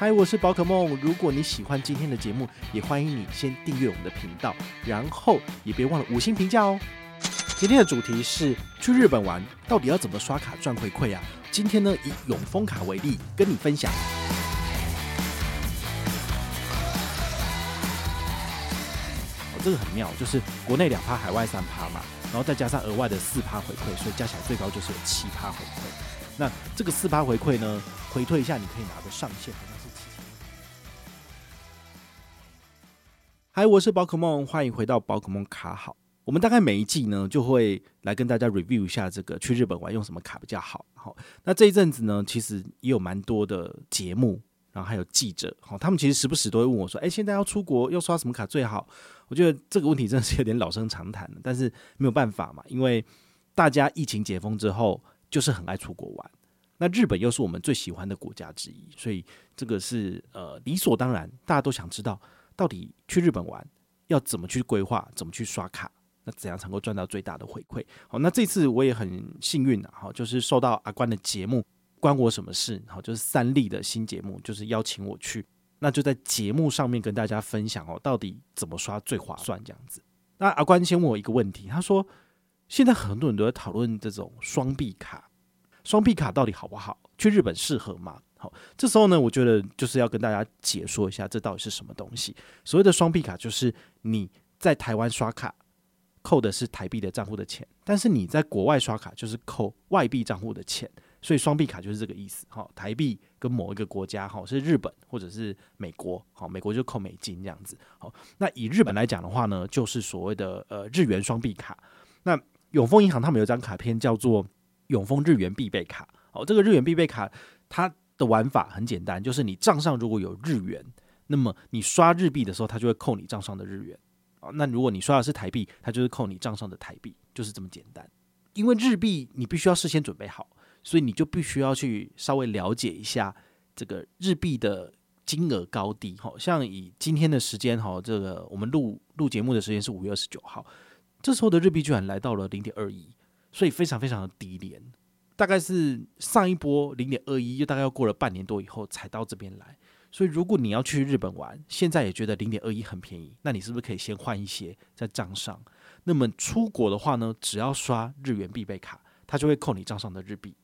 嗨，我是宝可梦。如果你喜欢今天的节目，也欢迎你先订阅我们的频道，然后也别忘了五星评价哦。今天的主题是去日本玩，到底要怎么刷卡赚回馈啊？今天呢，以永丰卡为例，跟你分享。哦，这个很妙，就是国内两趴，海外三趴嘛，然后再加上额外的四趴回馈，所以加起来最高就是有七趴回馈。那这个四趴回馈呢，回退一下，你可以拿的上限嗨，我是宝可梦，欢迎回到宝可梦卡好。我们大概每一季呢，就会来跟大家 review 一下这个去日本玩用什么卡比较好。好，那这一阵子呢，其实也有蛮多的节目，然后还有记者，好，他们其实时不时都会问我说：“哎，现在要出国，要刷什么卡最好？”我觉得这个问题真的是有点老生常谈了，但是没有办法嘛，因为大家疫情解封之后。就是很爱出国玩，那日本又是我们最喜欢的国家之一，所以这个是呃理所当然，大家都想知道到底去日本玩要怎么去规划，怎么去刷卡，那怎样才能够赚到最大的回馈？好，那这次我也很幸运啊，哈，就是受到阿关的节目关我什么事？好，就是三立的新节目，就是邀请我去，那就在节目上面跟大家分享哦，到底怎么刷最划算这样子。那阿关先问我一个问题，他说。现在很多人都在讨论这种双币卡，双币卡到底好不好？去日本适合吗？好，这时候呢，我觉得就是要跟大家解说一下，这到底是什么东西。所谓的双币卡，就是你在台湾刷卡扣的是台币的账户的钱，但是你在国外刷卡就是扣外币账户的钱，所以双币卡就是这个意思。好，台币跟某一个国家，好，是日本或者是美国，好，美国就扣美金这样子。好，那以日本来讲的话呢，就是所谓的呃日元双币卡，那。永丰银行他们有张卡片叫做永丰日元必备卡。哦，这个日元必备卡它的玩法很简单，就是你账上如果有日元，那么你刷日币的时候，它就会扣你账上的日元。哦，那如果你刷的是台币，它就是扣你账上的台币，就是这么简单。因为日币你必须要事先准备好，所以你就必须要去稍微了解一下这个日币的金额高低。好像以今天的时间，哈，这个我们录录节目的时间是五月二十九号。这时候的日币居然来到了零点二一，所以非常非常的低廉，大概是上一波零点二一，又大概要过了半年多以后才到这边来。所以如果你要去日本玩，现在也觉得零点二一很便宜，那你是不是可以先换一些在账上？那么出国的话呢，只要刷日元必备卡，它就会扣你账上的日币，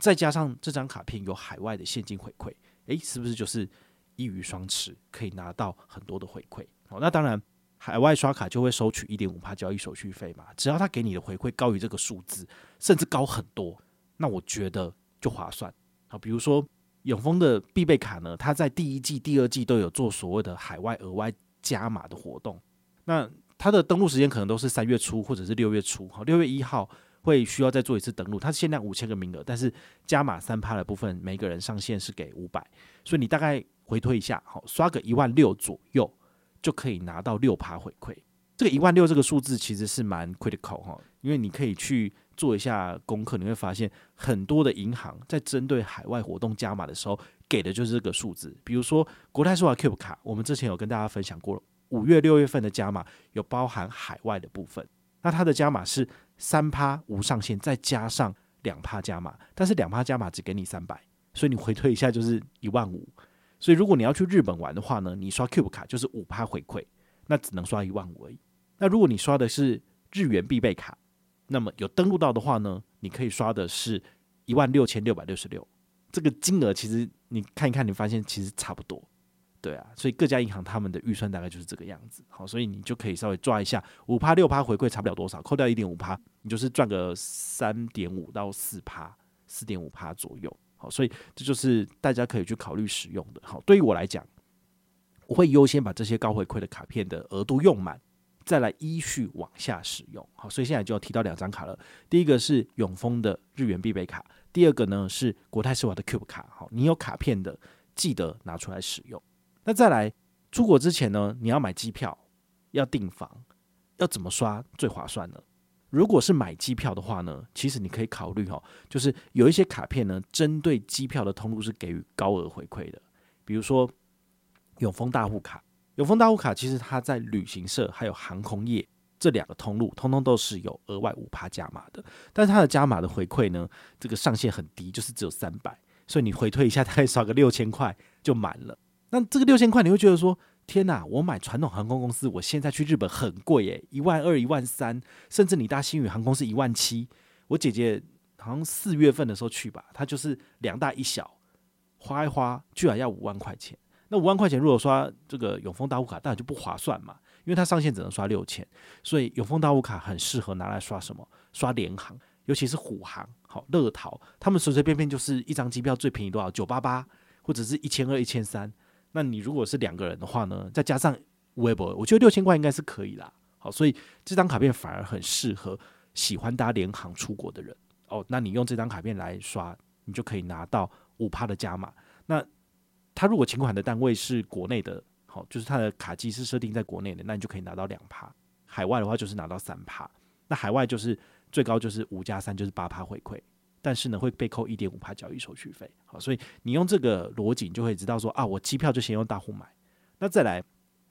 再加上这张卡片有海外的现金回馈，诶，是不是就是一鱼双吃，可以拿到很多的回馈？好，那当然。海外刷卡就会收取一点五趴交易手续费嘛，只要他给你的回馈高于这个数字，甚至高很多，那我觉得就划算。好，比如说永丰的必备卡呢，它在第一季、第二季都有做所谓的海外额外加码的活动。那它的登录时间可能都是三月初或者是六月初，好，六月一号会需要再做一次登录，它限量五千个名额，但是加码三趴的部分，每个人上限是给五百，所以你大概回推一下，好，刷个一万六左右。就可以拿到六趴回馈，这个一万六这个数字其实是蛮 critical 哈，因为你可以去做一下功课，你会发现很多的银行在针对海外活动加码的时候，给的就是这个数字。比如说国泰世华 Cube 卡，我们之前有跟大家分享过，五月六月份的加码有包含海外的部分，那它的加码是三趴无上限，再加上两趴加码，但是两趴加码只给你三百，所以你回退一下就是一万五。所以，如果你要去日本玩的话呢，你刷 Cube 卡就是五趴回馈，那只能刷一万五而已。那如果你刷的是日元必备卡，那么有登录到的话呢，你可以刷的是一万六千六百六十六。这个金额其实你看一看，你发现其实差不多，对啊。所以各家银行他们的预算大概就是这个样子。好，所以你就可以稍微抓一下，五趴六趴回馈差不了多少，扣掉一点五趴，你就是赚个三点五到四趴，四点五趴左右。好所以这就是大家可以去考虑使用的。好，对于我来讲，我会优先把这些高回馈的卡片的额度用满，再来依序往下使用。好，所以现在就要提到两张卡了。第一个是永丰的日元必备卡，第二个呢是国泰世华的 Cube 卡。好，你有卡片的记得拿出来使用。那再来出国之前呢，你要买机票，要订房，要怎么刷最划算呢？如果是买机票的话呢，其实你可以考虑哈，就是有一些卡片呢，针对机票的通路是给予高额回馈的，比如说永丰大户卡。永丰大户卡其实它在旅行社还有航空业这两个通路，通通都是有额外五趴加码的，但是它的加码的回馈呢，这个上限很低，就是只有三百，所以你回退一下，大概少个六千块就满了。那这个六千块，你会觉得说，天哪！我买传统航空公司，我现在去日本很贵耶，一万二、一万三，甚至你搭星宇航空是一万七。我姐姐好像四月份的时候去吧，她就是两大一小，花一花居然要五万块钱。那五万块钱如果刷这个永丰大户卡，当然就不划算嘛，因为它上限只能刷六千，所以永丰大户卡很适合拿来刷什么？刷联航，尤其是虎航、好乐淘，他们随随便便就是一张机票最便宜多少？九八八，或者是一千二、一千三。那你如果是两个人的话呢，再加上微博，我觉得六千块应该是可以啦。好，所以这张卡片反而很适合喜欢搭联航出国的人哦。那你用这张卡片来刷，你就可以拿到五趴的加码。那他如果请款的单位是国内的，好，就是他的卡机是设定在国内的，那你就可以拿到两趴。海外的话就是拿到三趴。那海外就是最高就是五加三，就是八趴回馈。但是呢，会被扣一点五趴交易手续费。好，所以你用这个逻辑，你就会知道说啊，我机票就先用大户买。那再来，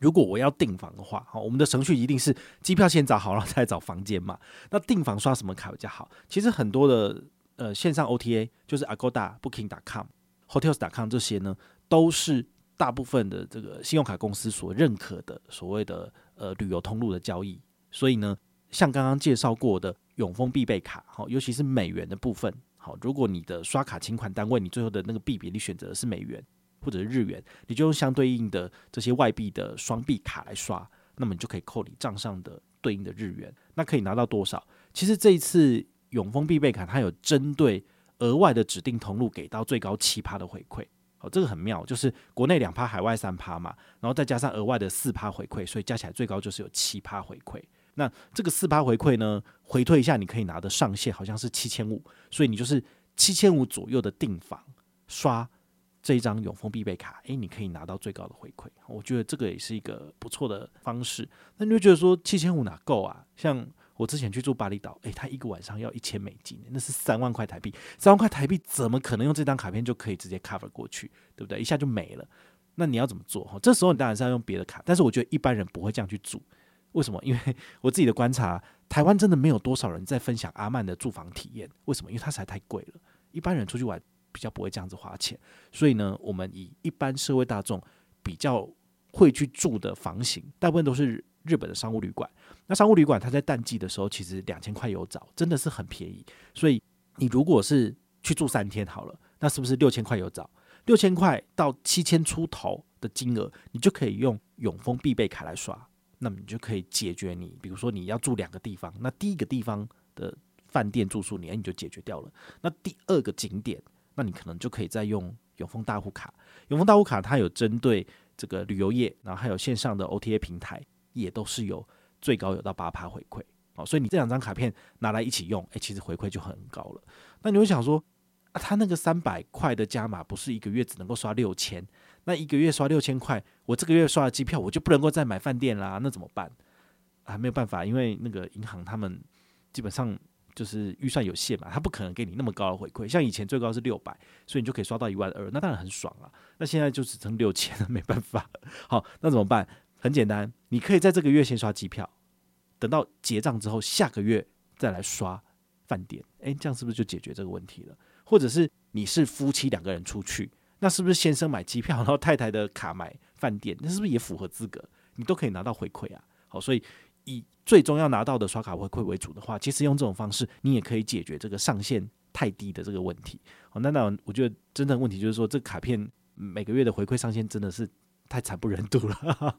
如果我要订房的话，好，我们的程序一定是机票先找好，然后再找房间嘛。那订房刷什么卡比较好？其实很多的呃线上 OTA，就是 Agoda、Booking.com、Hotels.com 这些呢，都是大部分的这个信用卡公司所认可的所谓的呃旅游通路的交易。所以呢，像刚刚介绍过的。永丰必备卡，好，尤其是美元的部分，好，如果你的刷卡请款单位，你最后的那个币别，你选择的是美元或者是日元，你就用相对应的这些外币的双币卡来刷，那么你就可以扣你账上的对应的日元，那可以拿到多少？其实这一次永丰必备卡它有针对额外的指定通路给到最高七趴的回馈，好，这个很妙，就是国内两趴，海外三趴嘛，然后再加上额外的四趴回馈，所以加起来最高就是有七趴回馈。那这个四趴回馈呢，回退一下，你可以拿的上限好像是七千五，所以你就是七千五左右的订房刷这一张永丰必备卡，诶，你可以拿到最高的回馈。我觉得这个也是一个不错的方式。那你就觉得说七千五哪够啊？像我之前去住巴厘岛，诶，他一个晚上要一千美金，那是三万块台币，三万块台币怎么可能用这张卡片就可以直接 cover 过去，对不对？一下就没了。那你要怎么做？哈，这时候你当然是要用别的卡，但是我觉得一般人不会这样去住。为什么？因为 我自己的观察，台湾真的没有多少人在分享阿曼的住房体验。为什么？因为它实在太贵了，一般人出去玩比较不会这样子花钱。所以呢，我们以一般社会大众比较会去住的房型，大部分都是日本的商务旅馆。那商务旅馆它在淡季的时候，其实两千块有找，真的是很便宜。所以你如果是去住三天好了，那是不是六千块有找？六千块到七千出头的金额，你就可以用永丰必备卡来刷。那么你就可以解决你，比如说你要住两个地方，那第一个地方的饭店住宿你，你就解决掉了。那第二个景点，那你可能就可以再用永丰大户卡。永丰大户卡它有针对这个旅游业，然后还有线上的 OTA 平台，也都是有最高有到八趴回馈。哦，所以你这两张卡片拿来一起用，诶，其实回馈就很高了。那你会想说，啊，他那个三百块的加码不是一个月只能够刷六千？那一个月刷六千块，我这个月刷了机票，我就不能够再买饭店啦，那怎么办？啊，没有办法，因为那个银行他们基本上就是预算有限嘛，他不可能给你那么高的回馈。像以前最高是六百，所以你就可以刷到一万二，那当然很爽啊。那现在就只剩六千了，没办法。好，那怎么办？很简单，你可以在这个月先刷机票，等到结账之后，下个月再来刷饭店。诶，这样是不是就解决这个问题了？或者是你是夫妻两个人出去？那是不是先生买机票，然后太太的卡买饭店？那是不是也符合资格？你都可以拿到回馈啊。好，所以以最终要拿到的刷卡回馈为主的话，其实用这种方式，你也可以解决这个上限太低的这个问题。好，那那我觉得真正问题就是说，这卡片每个月的回馈上限真的是太惨不忍睹了。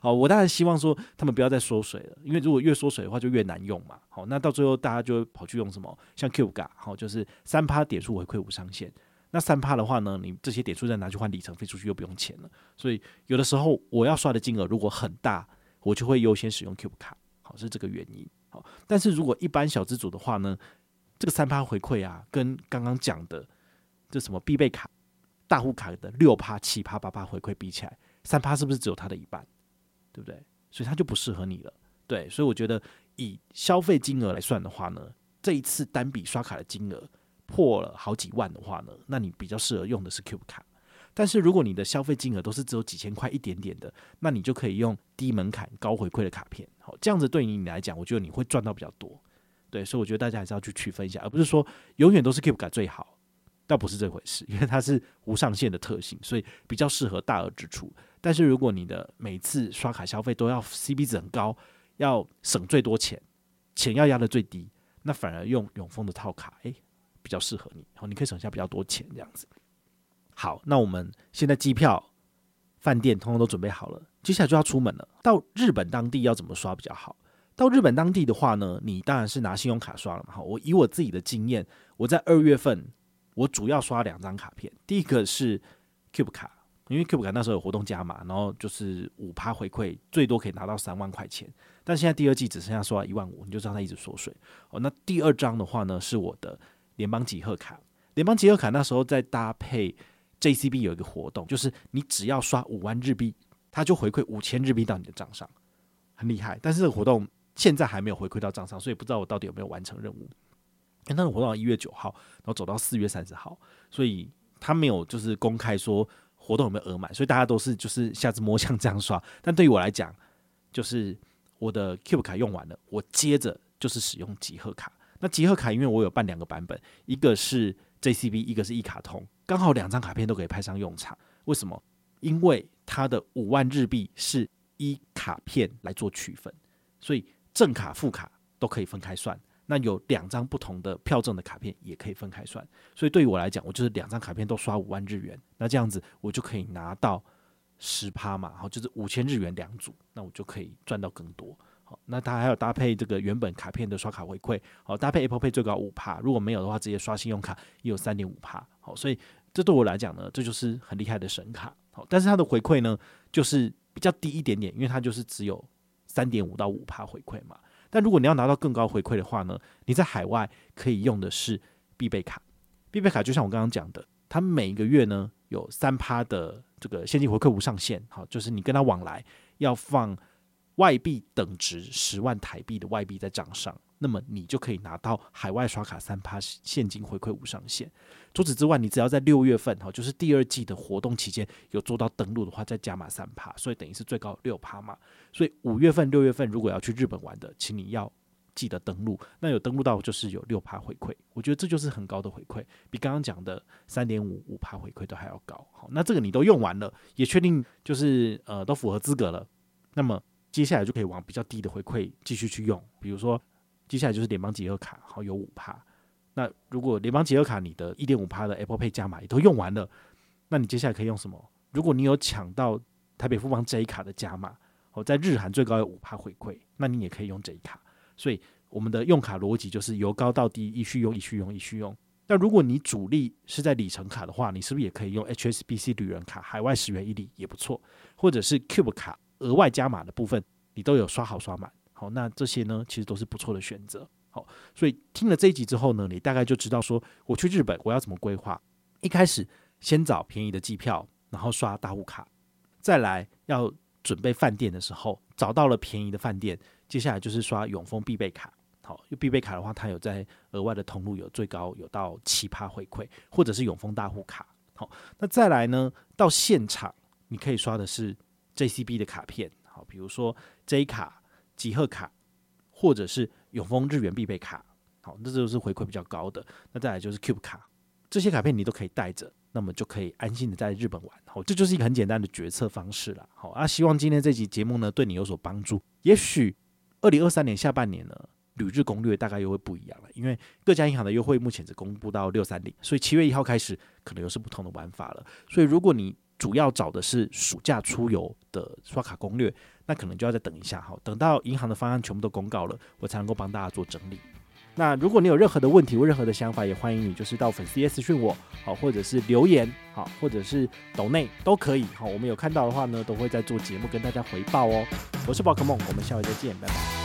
好，我当然希望说他们不要再缩水了，因为如果越缩水的话，就越难用嘛。好，那到最后大家就会跑去用什么？像 Cube 卡，好，就是三趴点数回馈无上限。那三趴的话呢，你这些点数再拿去换里程飞出去又不用钱了，所以有的时候我要刷的金额如果很大，我就会优先使用 Cube 卡，好，是这个原因。好，但是如果一般小资族的话呢，这个三趴回馈啊，跟刚刚讲的这什么必备卡、大户卡的六趴、七趴、八趴回馈比起来，三趴是不是只有它的一半？对不对？所以它就不适合你了。对，所以我觉得以消费金额来算的话呢，这一次单笔刷卡的金额。破了好几万的话呢，那你比较适合用的是 Cube 卡。但是如果你的消费金额都是只有几千块一点点的，那你就可以用低门槛高回馈的卡片。好，这样子对于你来讲，我觉得你会赚到比较多。对，所以我觉得大家还是要去区分一下，而不是说永远都是 Cube 卡最好。倒不是这回事，因为它是无上限的特性，所以比较适合大额支出。但是如果你的每次刷卡消费都要 CP 值很高，要省最多钱，钱要压得最低，那反而用永丰的套卡，诶，比较适合你，然后你可以省下比较多钱这样子。好，那我们现在机票、饭店通通都准备好了，接下来就要出门了。到日本当地要怎么刷比较好？到日本当地的话呢，你当然是拿信用卡刷了嘛。好，我以我自己的经验，我在二月份我主要刷两张卡片，第一个是 Cube 卡，因为 Cube 卡那时候有活动加码，然后就是五趴回馈，最多可以拿到三万块钱。但现在第二季只剩下刷一万五，你就知道它一直缩水。哦，那第二张的话呢，是我的联邦集贺卡，联邦集贺卡那时候在搭配 JCB 有一个活动，就是你只要刷五万日币，它就回馈五千日币到你的账上，很厉害。但是这个活动。现在还没有回馈到账上，所以不知道我到底有没有完成任务。因为那个活动一月九号，然后走到四月三十号，所以他没有就是公开说活动有没有额满，所以大家都是就是瞎子摸象这样刷。但对于我来讲，就是我的 Cube 卡用完了，我接着就是使用集贺卡。那集贺卡因为我有办两个版本，一个是 JCB，一个是一卡通，刚好两张卡片都可以派上用场。为什么？因为它的五万日币是依卡片来做区分，所以。正卡副卡都可以分开算，那有两张不同的票证的卡片也可以分开算，所以对于我来讲，我就是两张卡片都刷五万日元，那这样子我就可以拿到十趴嘛，好，就是五千日元两组，那我就可以赚到更多。好，那它还有搭配这个原本卡片的刷卡回馈，好，搭配 Apple Pay 最高五趴，如果没有的话，直接刷信用卡也有三点五趴。好，所以这对我来讲呢，这就是很厉害的神卡。好，但是它的回馈呢，就是比较低一点点，因为它就是只有。三点五到五趴回馈嘛，但如果你要拿到更高回馈的话呢，你在海外可以用的是必备卡。必备卡就像我刚刚讲的，它每一个月呢有三趴的这个现金回馈无上限，好，就是你跟他往来要放外币等值十万台币的外币在账上。那么你就可以拿到海外刷卡三趴现金回馈无上限。除此之外，你只要在六月份哈，就是第二季的活动期间有做到登录的话，再加码三趴，所以等于是最高六趴嘛。所以五月份、六月份如果要去日本玩的，请你要记得登录。那有登录到就是有六趴回馈，我觉得这就是很高的回馈，比刚刚讲的三点五五趴回馈都还要高。好，那这个你都用完了，也确定就是呃都符合资格了，那么接下来就可以往比较低的回馈继续去用，比如说。接下来就是联邦集合卡，好，有五趴。那如果联邦集合卡你的一点五趴的 Apple Pay 加码也都用完了，那你接下来可以用什么？如果你有抢到台北富邦 J 卡的加码，哦，在日韩最高有五趴回馈，那你也可以用 J 卡。所以我们的用卡逻辑就是由高到低，一续用，一续用，一续用。那如果你主力是在里程卡的话，你是不是也可以用 HSBC 旅人卡，海外十元一里也不错，或者是 Cube 卡额外加码的部分，你都有刷好刷满。好，那这些呢，其实都是不错的选择。好，所以听了这一集之后呢，你大概就知道说，我去日本我要怎么规划。一开始先找便宜的机票，然后刷大户卡，再来要准备饭店的时候，找到了便宜的饭店，接下来就是刷永丰必备卡。好，因为必备卡的话，它有在额外的通路有最高有到七趴回馈，或者是永丰大户卡。好，那再来呢，到现场你可以刷的是 JCB 的卡片。好，比如说 J 卡。集贺卡，或者是永丰日元必备卡，好，这就是回馈比较高的。那再来就是 Cube 卡，这些卡片你都可以带着，那么就可以安心的在日本玩。好，这就是一个很简单的决策方式了。好啊，希望今天这集节目呢对你有所帮助。也许二零二三年下半年呢，旅日攻略大概又会不一样了，因为各家银行的优惠目前只公布到六三零，所以七月一号开始可能又是不同的玩法了。所以如果你主要找的是暑假出游的刷卡攻略，那可能就要再等一下哈，等到银行的方案全部都公告了，我才能够帮大家做整理。那如果你有任何的问题或任何的想法，也欢迎你就是到粉丝页私讯我，好，或者是留言，好，或者是抖内都可以，好，我们有看到的话呢，都会在做节目跟大家回报哦。我是宝可梦，我们下回再见，拜拜。